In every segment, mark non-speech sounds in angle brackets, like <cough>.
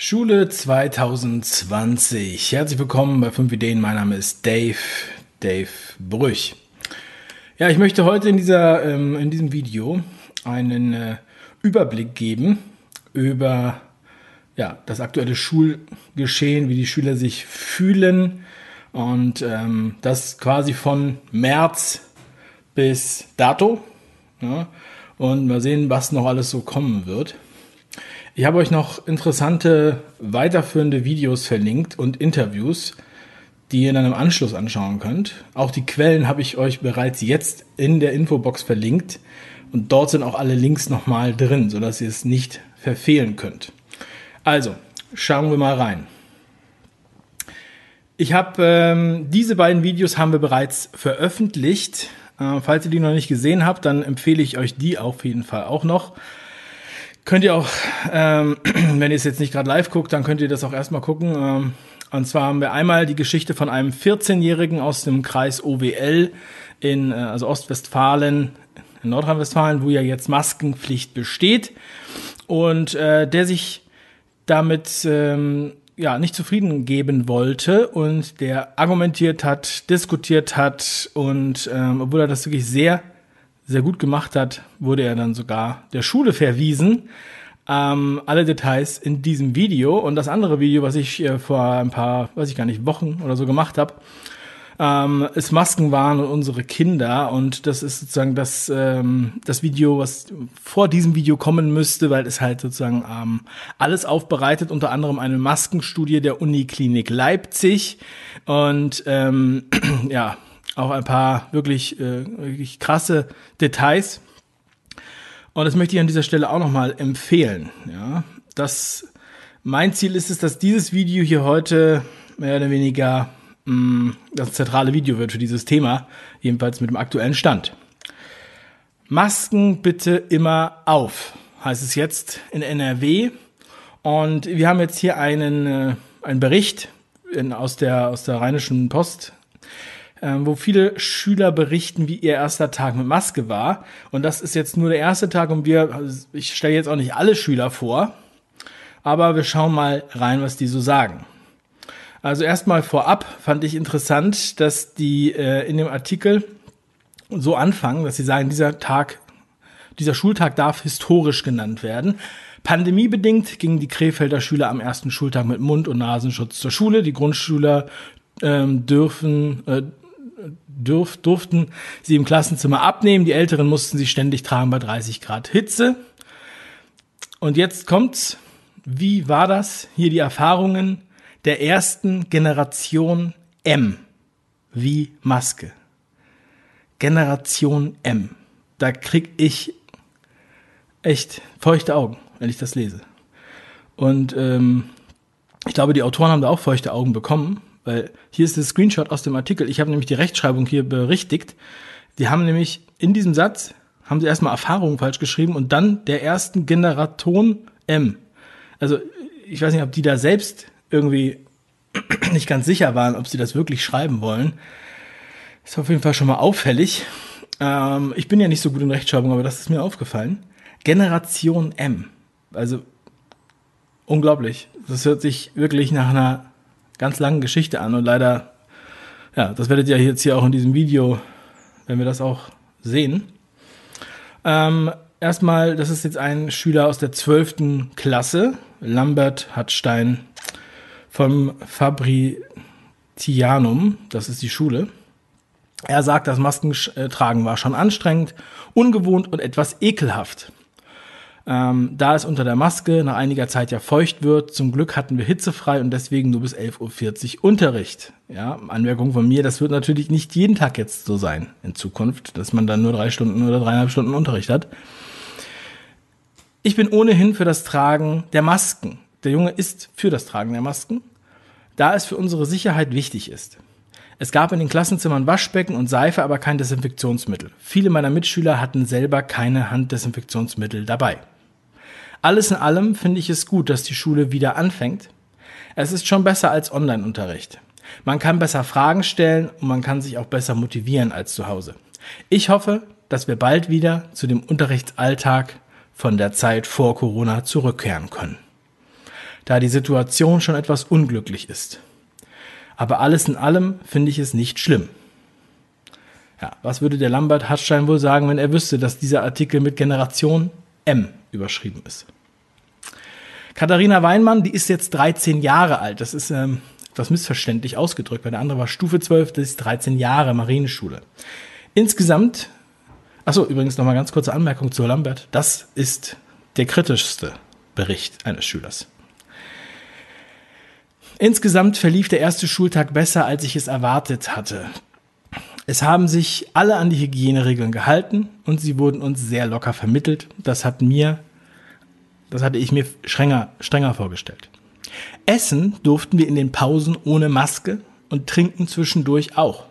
Schule 2020. Herzlich willkommen bei 5 Ideen. Mein Name ist Dave, Dave Brüch. Ja, ich möchte heute in, dieser, ähm, in diesem Video einen äh, Überblick geben über ja, das aktuelle Schulgeschehen, wie die Schüler sich fühlen und ähm, das quasi von März bis dato. Ja, und mal sehen, was noch alles so kommen wird. Ich habe euch noch interessante weiterführende Videos verlinkt und Interviews, die ihr dann im Anschluss anschauen könnt. Auch die Quellen habe ich euch bereits jetzt in der Infobox verlinkt und dort sind auch alle Links nochmal drin, sodass ihr es nicht verfehlen könnt. Also, schauen wir mal rein. Ich habe ähm, diese beiden Videos haben wir bereits veröffentlicht. Äh, falls ihr die noch nicht gesehen habt, dann empfehle ich euch die auf jeden Fall auch noch. Könnt ihr auch, ähm, <clears throat> wenn ihr es jetzt nicht gerade live guckt, dann könnt ihr das auch erstmal gucken. Ähm, und zwar haben wir einmal die Geschichte von einem 14-Jährigen aus dem Kreis OWL in, äh, also Ostwestfalen, in Nordrhein-Westfalen, wo ja jetzt Maskenpflicht besteht. Und äh, der sich damit ähm, ja nicht zufrieden geben wollte und der argumentiert hat, diskutiert hat und ähm, obwohl er das wirklich sehr sehr gut gemacht hat, wurde er dann sogar der Schule verwiesen. Ähm, alle Details in diesem Video. Und das andere Video, was ich äh, vor ein paar, weiß ich gar nicht, Wochen oder so gemacht habe, ähm, ist Maskenwahn und unsere Kinder. Und das ist sozusagen das ähm, das Video, was vor diesem Video kommen müsste, weil es halt sozusagen ähm, alles aufbereitet, unter anderem eine Maskenstudie der Uniklinik Leipzig. Und ähm, <clears throat> ja auch ein paar wirklich, äh, wirklich krasse Details. Und das möchte ich an dieser Stelle auch nochmal empfehlen. Ja, das, mein Ziel ist es, dass dieses Video hier heute mehr oder weniger mh, mm, das zentrale Video wird für dieses Thema, jedenfalls mit dem aktuellen Stand. Masken bitte immer auf, heißt es jetzt in NRW. Und wir haben jetzt hier einen, äh, einen Bericht in, aus, der, aus der Rheinischen Post ähm, wo viele Schüler berichten, wie ihr erster Tag mit Maske war. Und das ist jetzt nur der erste Tag und wir, ich stelle jetzt auch nicht alle Schüler vor, aber wir schauen mal rein, was die so sagen. Also erstmal vorab fand ich interessant, dass die äh, in dem Artikel so anfangen, dass sie sagen, dieser Tag, dieser Schultag darf historisch genannt werden. Pandemiebedingt gingen die Krefelder Schüler am ersten Schultag mit Mund- und Nasenschutz zur Schule. Die Grundschüler ähm, dürfen, äh, dürf, durften sie im Klassenzimmer abnehmen. Die Älteren mussten sie ständig tragen bei 30 Grad Hitze. Und jetzt kommt's. Wie war das? Hier die Erfahrungen der ersten Generation M. Wie Maske. Generation M. Da krieg ich echt feuchte Augen, wenn ich das lese. Und ähm, ich glaube, die Autoren haben da auch feuchte Augen bekommen, weil hier ist das Screenshot aus dem Artikel. Ich habe nämlich die Rechtschreibung hier berichtigt. Die haben nämlich in diesem Satz, haben sie erstmal Erfahrungen falsch geschrieben und dann der ersten Generation M. Also ich weiß nicht, ob die da selbst irgendwie <clears throat> nicht ganz sicher waren, ob sie das wirklich schreiben wollen. Ist auf jeden Fall schon mal auffällig. Ähm, ich bin ja nicht so gut in Rechtschreibung, aber das ist mir aufgefallen. Generation M. Also unglaublich. Das hört sich wirklich nach einer ganz langen Geschichte an und leider, ja, das werdet ihr jetzt hier auch in diesem Video, wenn wir das auch sehen. Ähm, erstmal, das ist jetzt ein Schüler aus der 12. Klasse, Lambert Hartstein vom Fabritianum, das ist die Schule. Er sagt, das Maskentragen war schon anstrengend, ungewohnt und etwas ekelhaft. Ähm, da es unter der Maske nach einiger Zeit ja feucht wird, zum Glück hatten wir hitzefrei und deswegen nur bis 11.40 Uhr Unterricht. Ja, Anmerkung von mir, das wird natürlich nicht jeden Tag jetzt so sein in Zukunft, dass man dann nur drei Stunden oder dreieinhalb Stunden Unterricht hat. Ich bin ohnehin für das Tragen der Masken. Der Junge ist für das Tragen der Masken, da es für unsere Sicherheit wichtig ist. Es gab in den Klassenzimmern Waschbecken und Seife, aber kein Desinfektionsmittel. Viele meiner Mitschüler hatten selber keine Handdesinfektionsmittel dabei. Alles in allem finde ich es gut, dass die Schule wieder anfängt. Es ist schon besser als Online-Unterricht. Man kann besser Fragen stellen und man kann sich auch besser motivieren als zu Hause. Ich hoffe, dass wir bald wieder zu dem Unterrichtsalltag von der Zeit vor Corona zurückkehren können. da die Situation schon etwas unglücklich ist. Aber alles in allem finde ich es nicht schlimm. Ja, was würde der Lambert Hartstein wohl sagen, wenn er wüsste, dass dieser Artikel mit Generation M überschrieben ist? Katharina Weinmann, die ist jetzt 13 Jahre alt. Das ist ähm, etwas missverständlich ausgedrückt, weil der andere war Stufe 12, das ist 13 Jahre Marineschule. Insgesamt, achso, übrigens nochmal ganz kurze Anmerkung zu Lambert. Das ist der kritischste Bericht eines Schülers. Insgesamt verlief der erste Schultag besser, als ich es erwartet hatte. Es haben sich alle an die Hygieneregeln gehalten und sie wurden uns sehr locker vermittelt. Das hat mir das hatte ich mir strenger, strenger vorgestellt. Essen durften wir in den Pausen ohne Maske und trinken zwischendurch auch.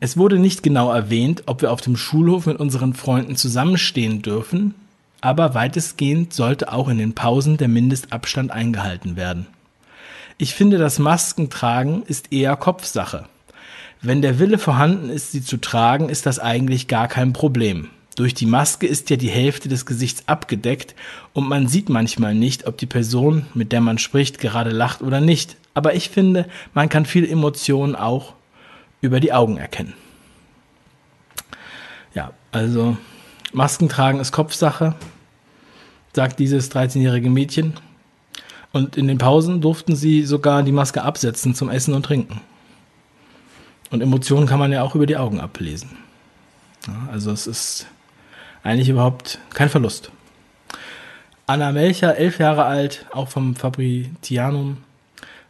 Es wurde nicht genau erwähnt, ob wir auf dem Schulhof mit unseren Freunden zusammenstehen dürfen, aber weitestgehend sollte auch in den Pausen der Mindestabstand eingehalten werden. Ich finde, das Maskentragen ist eher Kopfsache. Wenn der Wille vorhanden ist, sie zu tragen, ist das eigentlich gar kein Problem. Durch die Maske ist ja die Hälfte des Gesichts abgedeckt und man sieht manchmal nicht, ob die Person, mit der man spricht, gerade lacht oder nicht. Aber ich finde, man kann viele Emotionen auch über die Augen erkennen. Ja, also Masken tragen ist Kopfsache, sagt dieses 13-jährige Mädchen. Und in den Pausen durften sie sogar die Maske absetzen zum Essen und Trinken. Und Emotionen kann man ja auch über die Augen ablesen. Ja, also es ist eigentlich überhaupt kein Verlust. Anna Melcher, elf Jahre alt, auch vom Fabritianum.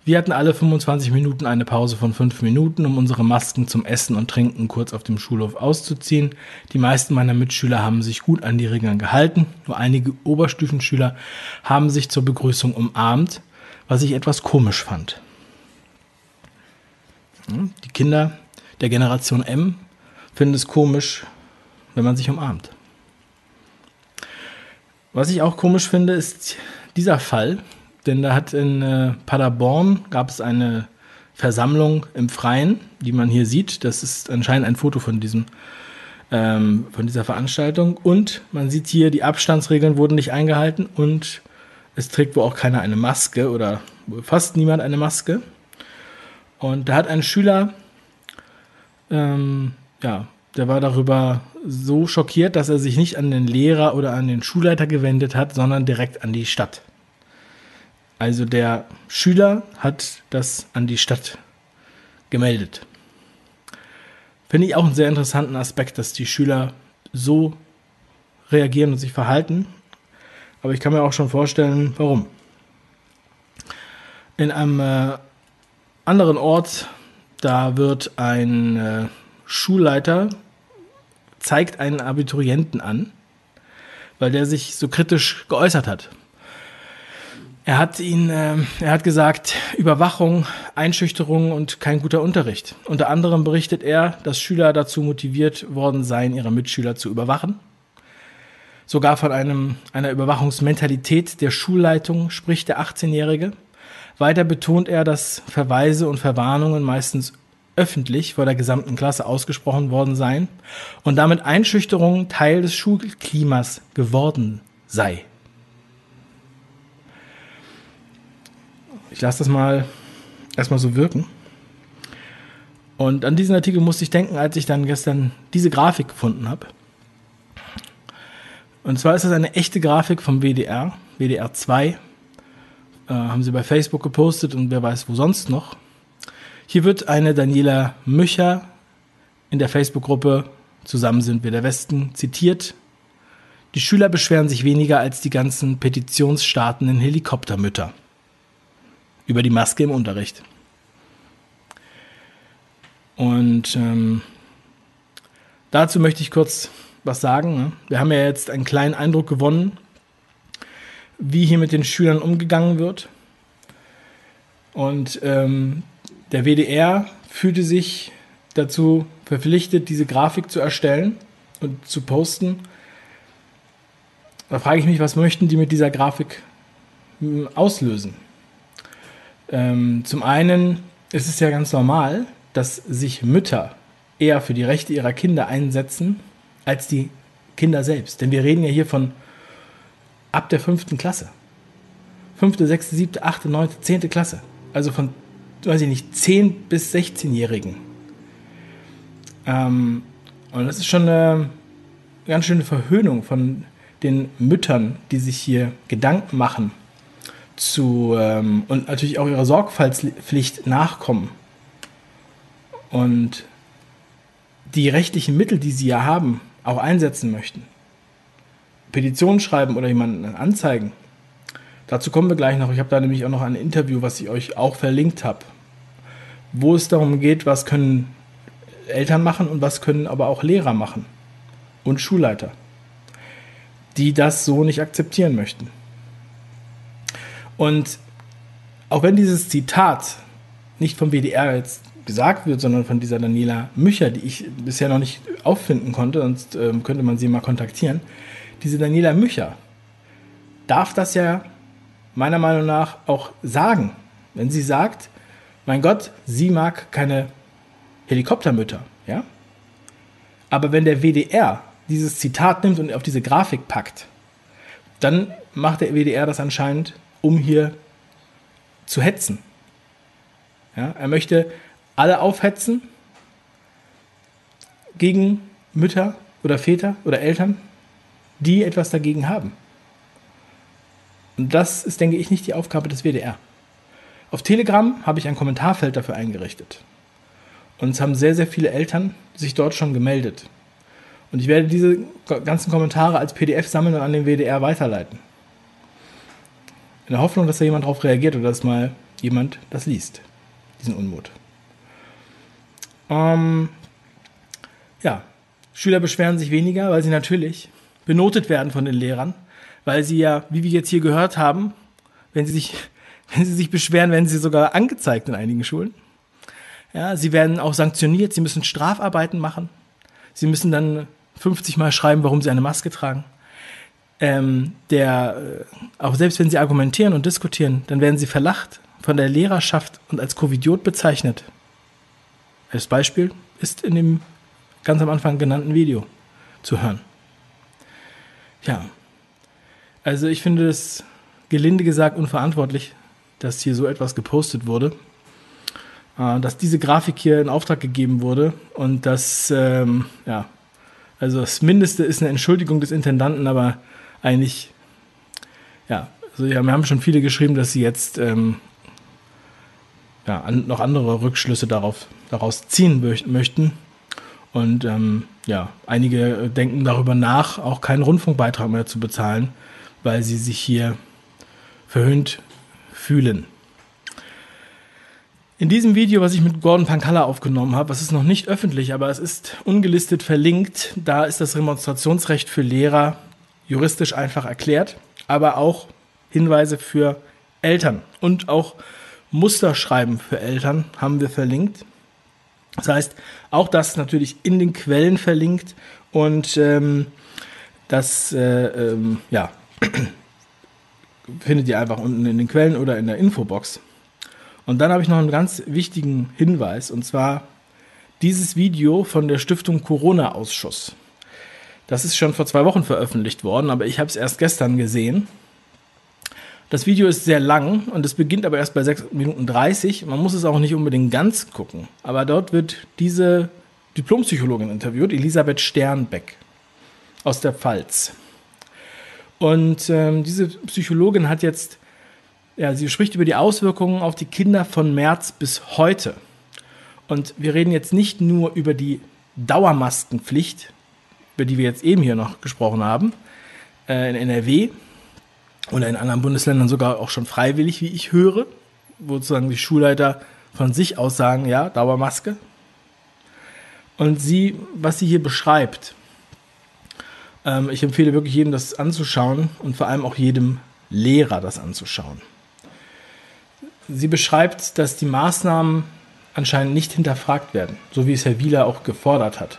Wir hatten alle 25 Minuten eine Pause von fünf Minuten, um unsere Masken zum Essen und Trinken kurz auf dem Schulhof auszuziehen. Die meisten meiner Mitschüler haben sich gut an die Regeln gehalten. Nur einige Oberstufenschüler haben sich zur Begrüßung umarmt, was ich etwas komisch fand. Die Kinder der Generation M finden es komisch, wenn man sich umarmt. Was ich auch komisch finde, ist dieser Fall, denn da hat in äh, Paderborn gab es eine Versammlung im Freien, die man hier sieht. Das ist anscheinend ein Foto von diesem ähm, von dieser Veranstaltung und man sieht hier, die Abstandsregeln wurden nicht eingehalten und es trägt wohl auch keiner eine Maske oder fast niemand eine Maske. Und da hat ein Schüler ähm, ja, der war darüber so schockiert, dass er sich nicht an den Lehrer oder an den Schulleiter gewendet hat, sondern direkt an die Stadt. Also der Schüler hat das an die Stadt gemeldet. Finde ich auch einen sehr interessanten Aspekt, dass die Schüler so reagieren und sich verhalten. Aber ich kann mir auch schon vorstellen, warum. In einem äh, anderen Ort, da wird ein äh, Schulleiter zeigt einen Abiturienten an, weil der sich so kritisch geäußert hat. Er hat ihn, äh, er hat gesagt, Überwachung, Einschüchterung und kein guter Unterricht. Unter anderem berichtet er, dass Schüler dazu motiviert worden seien, ihre Mitschüler zu überwachen. Sogar von einem, einer Überwachungsmentalität der Schulleitung spricht der 18-Jährige. Weiter betont er, dass Verweise und Verwarnungen meistens öffentlich vor der gesamten Klasse ausgesprochen worden seien und damit Einschüchterung Teil des Schulklimas geworden sei. Ich lasse das mal erstmal so wirken. Und an diesen Artikel musste ich denken, als ich dann gestern diese Grafik gefunden habe. Und zwar ist das eine echte Grafik vom WDR, WDR 2. Äh, haben sie bei Facebook gepostet und wer weiß wo sonst noch. Hier wird eine Daniela Mücher in der Facebook-Gruppe Zusammen sind wir der Westen zitiert. Die Schüler beschweren sich weniger als die ganzen petitionsstartenden Helikoptermütter über die Maske im Unterricht. Und ähm, dazu möchte ich kurz was sagen. Ne? Wir haben ja jetzt einen kleinen Eindruck gewonnen, wie hier mit den Schülern umgegangen wird. Und ähm, der WDR fühlte sich dazu verpflichtet, diese Grafik zu erstellen und zu posten. Da frage ich mich, was möchten die mit dieser Grafik hm, auslösen? Ähm, zum einen ist es ja ganz normal, dass sich Mütter eher für die Rechte ihrer Kinder einsetzen als die Kinder selbst. Denn wir reden ja hier von ab der fünften Klasse. fünfte, sechste, siebte, achte, neunte, zehnte Klasse. Also von, weiß ich nicht, 10 bis 16-Jährigen. Ähm, und das ist schon eine ganz schöne Verhöhnung von den Müttern, die sich hier Gedanken machen zu ähm, und natürlich auch ihrer Sorgfaltspflicht nachkommen. Und die rechtlichen Mittel, die sie ja haben, auch einsetzen möchten. Petitionen schreiben oder jemanden anzeigen. Dazu kommen wir gleich noch. Ich habe da nämlich auch noch ein Interview, was ich euch auch verlinkt habe, wo es darum geht, was können Eltern machen und was können aber auch Lehrer machen und Schulleiter, die das so nicht akzeptieren möchten. Und auch wenn dieses Zitat nicht vom WDR jetzt gesagt wird, sondern von dieser Daniela Mücher, die ich bisher noch nicht auffinden konnte, sonst ähm, könnte man sie mal kontaktieren. Diese Daniela Mücher darf das ja meiner Meinung nach auch sagen. Wenn sie sagt, mein Gott, sie mag keine Helikoptermütter, ja? Aber wenn der WDR dieses Zitat nimmt und auf diese Grafik packt, dann macht der WDR das anscheinend, um hier zu hetzen. Ja, er möchte alle aufhetzen gegen Mütter oder Väter oder Eltern, die etwas dagegen haben. Und das ist, denke ich, nicht die Aufgabe des WDR. Auf Telegram habe ich ein Kommentarfeld dafür eingerichtet. Und es haben sehr, sehr viele Eltern sich dort schon gemeldet. Und ich werde diese ganzen Kommentare als PDF sammeln und an den WDR weiterleiten. In der Hoffnung, dass da jemand darauf reagiert oder dass mal jemand das liest, diesen Unmut. Ähm, ja, Schüler beschweren sich weniger, weil sie natürlich benotet werden von den Lehrern, weil sie ja, wie wir jetzt hier gehört haben, wenn sie sich, <laughs> wenn sie sich beschweren, werden sie sogar angezeigt in einigen Schulen. Ja, sie werden auch sanktioniert, sie müssen Strafarbeiten machen. Sie müssen dann 50 Mal schreiben, warum sie eine Maske tragen. Ähm, der, äh, auch selbst wenn sie argumentieren und diskutieren, dann werden sie verlacht von der Lehrerschaft und als Covidiot bezeichnet. Das Beispiel ist in dem ganz am Anfang genannten Video zu hören. Ja, also ich finde es gelinde gesagt unverantwortlich, dass hier so etwas gepostet wurde. Äh, dass diese Grafik hier in Auftrag gegeben wurde und dass, ähm, ja, also das Mindeste ist eine Entschuldigung des Intendanten, aber eigentlich, ja, also ja, wir haben schon viele geschrieben, dass sie jetzt ähm, ja, an, noch andere Rückschlüsse darauf, daraus ziehen möchten. Und ähm, ja, einige denken darüber nach, auch keinen Rundfunkbeitrag mehr zu bezahlen, weil sie sich hier verhöhnt fühlen. In diesem Video, was ich mit Gordon Pankalla aufgenommen habe, was ist noch nicht öffentlich, aber es ist ungelistet verlinkt, da ist das Demonstrationsrecht für Lehrer juristisch einfach erklärt, aber auch Hinweise für Eltern und auch Musterschreiben für Eltern haben wir verlinkt. Das heißt, auch das natürlich in den Quellen verlinkt und ähm, das äh, ähm, ja, <clears throat> findet ihr einfach unten in den Quellen oder in der Infobox. Und dann habe ich noch einen ganz wichtigen Hinweis, und zwar dieses Video von der Stiftung Corona-Ausschuss. Das ist schon vor zwei Wochen veröffentlicht worden, aber ich habe es erst gestern gesehen. Das Video ist sehr lang und es beginnt aber erst bei 6 Minuten 30. Man muss es auch nicht unbedingt ganz gucken. Aber dort wird diese Diplompsychologin interviewt, Elisabeth Sternbeck aus der Pfalz. Und ähm, diese Psychologin hat jetzt ja, sie spricht über die Auswirkungen auf die Kinder von März bis heute. Und wir reden jetzt nicht nur über die Dauermaskenpflicht, über die wir jetzt eben hier noch gesprochen haben, äh, in NRW oder in anderen Bundesländern sogar auch schon freiwillig, wie ich höre, wo sozusagen die Schulleiter von sich aus sagen, ja, Dauermaske. Und sie, was sie hier beschreibt, ähm, ich empfehle wirklich jedem das anzuschauen und vor allem auch jedem Lehrer das anzuschauen. Sie beschreibt, dass die Maßnahmen anscheinend nicht hinterfragt werden, so wie es Herr Wieler auch gefordert hat.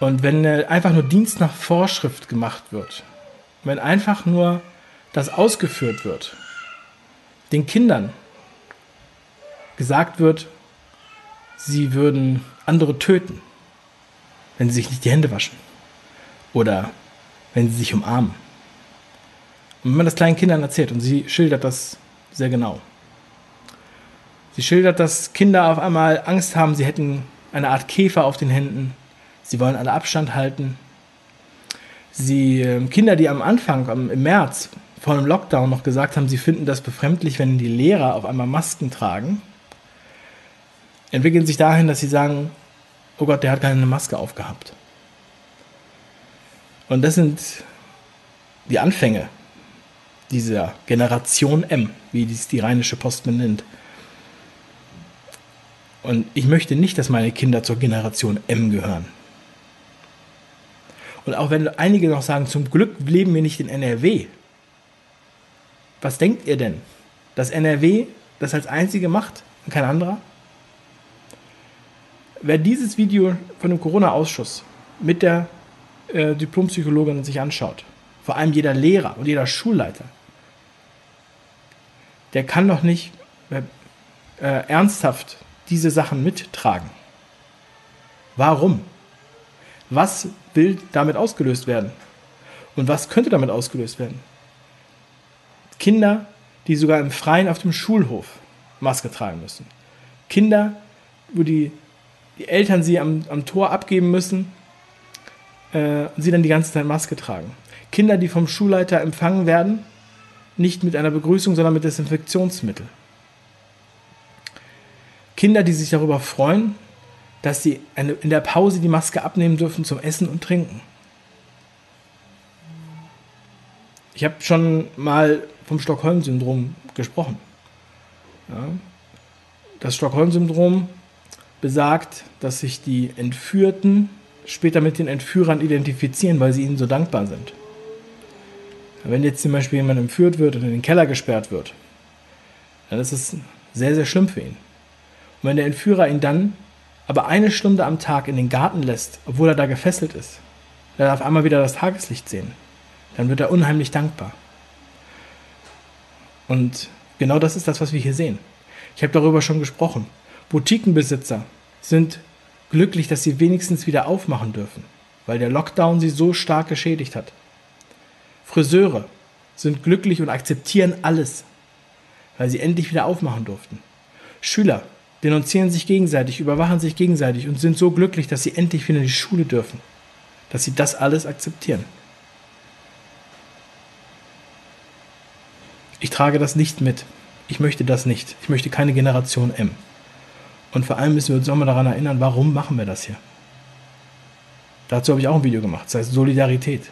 Und wenn einfach nur Dienst nach Vorschrift gemacht wird, wenn einfach nur das ausgeführt wird, den Kindern gesagt wird, sie würden andere töten, wenn sie sich nicht die Hände waschen oder wenn sie sich umarmen. Und wenn man das kleinen Kindern erzählt, und sie schildert das sehr genau. Sie schildert, dass Kinder auf einmal Angst haben, sie hätten eine Art Käfer auf den Händen. Sie wollen alle Abstand halten. Sie, ähm, Kinder, die am Anfang, im März, vor dem Lockdown noch gesagt haben, sie finden das befremdlich, wenn die Lehrer auf einmal Masken tragen, entwickeln sich dahin, dass sie sagen, oh Gott, der hat keine Maske aufgehabt. Und das sind die Anfänge dieser Generation M, wie dies die Rheinische Post benennt. Und ich möchte nicht, dass meine Kinder zur Generation M gehören. Und auch wenn einige noch sagen, zum Glück leben wir nicht in NRW. Was denkt ihr denn? Dass NRW das als einzige macht und kein anderer? Wer dieses Video von dem Corona-Ausschuss mit der äh, Diplompsychologin sich anschaut, vor allem jeder Lehrer und jeder Schulleiter, der kann doch nicht äh, ernsthaft diese Sachen mittragen. Warum? Was will damit ausgelöst werden? Und was könnte damit ausgelöst werden? Kinder, die sogar im Freien auf dem Schulhof Maske tragen müssen. Kinder, wo die, die Eltern sie am, am Tor abgeben müssen äh, und sie dann die ganze Zeit Maske tragen. Kinder, die vom Schulleiter empfangen werden, nicht mit einer Begrüßung, sondern mit Desinfektionsmittel. Kinder, die sich darüber freuen, dass sie in der Pause die Maske abnehmen dürfen zum Essen und Trinken. Ich habe schon mal vom Stockholm-Syndrom gesprochen. Ja. Das Stockholm-Syndrom besagt, dass sich die Entführten später mit den Entführern identifizieren, weil sie ihnen so dankbar sind. Wenn jetzt zum Beispiel jemand entführt wird und in den Keller gesperrt wird, dann ist es sehr, sehr schlimm für ihn. Und wenn der Entführer ihn dann aber eine Stunde am Tag in den Garten lässt, obwohl er da gefesselt ist, er darf einmal wieder das Tageslicht sehen, dann wird er unheimlich dankbar. Und genau das ist das, was wir hier sehen. Ich habe darüber schon gesprochen. Boutiquenbesitzer sind glücklich, dass sie wenigstens wieder aufmachen dürfen, weil der Lockdown sie so stark geschädigt hat. Friseure sind glücklich und akzeptieren alles, weil sie endlich wieder aufmachen durften. Schüler denunzieren sich gegenseitig, überwachen sich gegenseitig und sind so glücklich, dass sie endlich wieder in die Schule dürfen, dass sie das alles akzeptieren. Ich trage das nicht mit. Ich möchte das nicht. Ich möchte keine Generation M. Und vor allem müssen wir uns nochmal daran erinnern, warum machen wir das hier? Dazu habe ich auch ein Video gemacht. Das heißt Solidarität.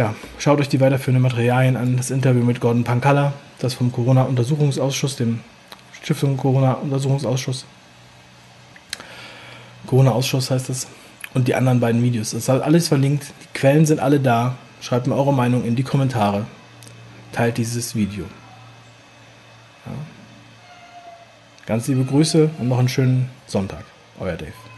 Ja, schaut euch die weiterführenden Materialien an. Das Interview mit Gordon Pankalla, das vom Corona-Untersuchungsausschuss, dem Stiftung Corona-Untersuchungsausschuss. Corona-Ausschuss heißt das. Und die anderen beiden Videos. Das ist alles verlinkt. Die Quellen sind alle da. Schreibt mir eure Meinung in die Kommentare. Teilt dieses Video. Ja. Ganz liebe Grüße und noch einen schönen Sonntag. Euer Dave.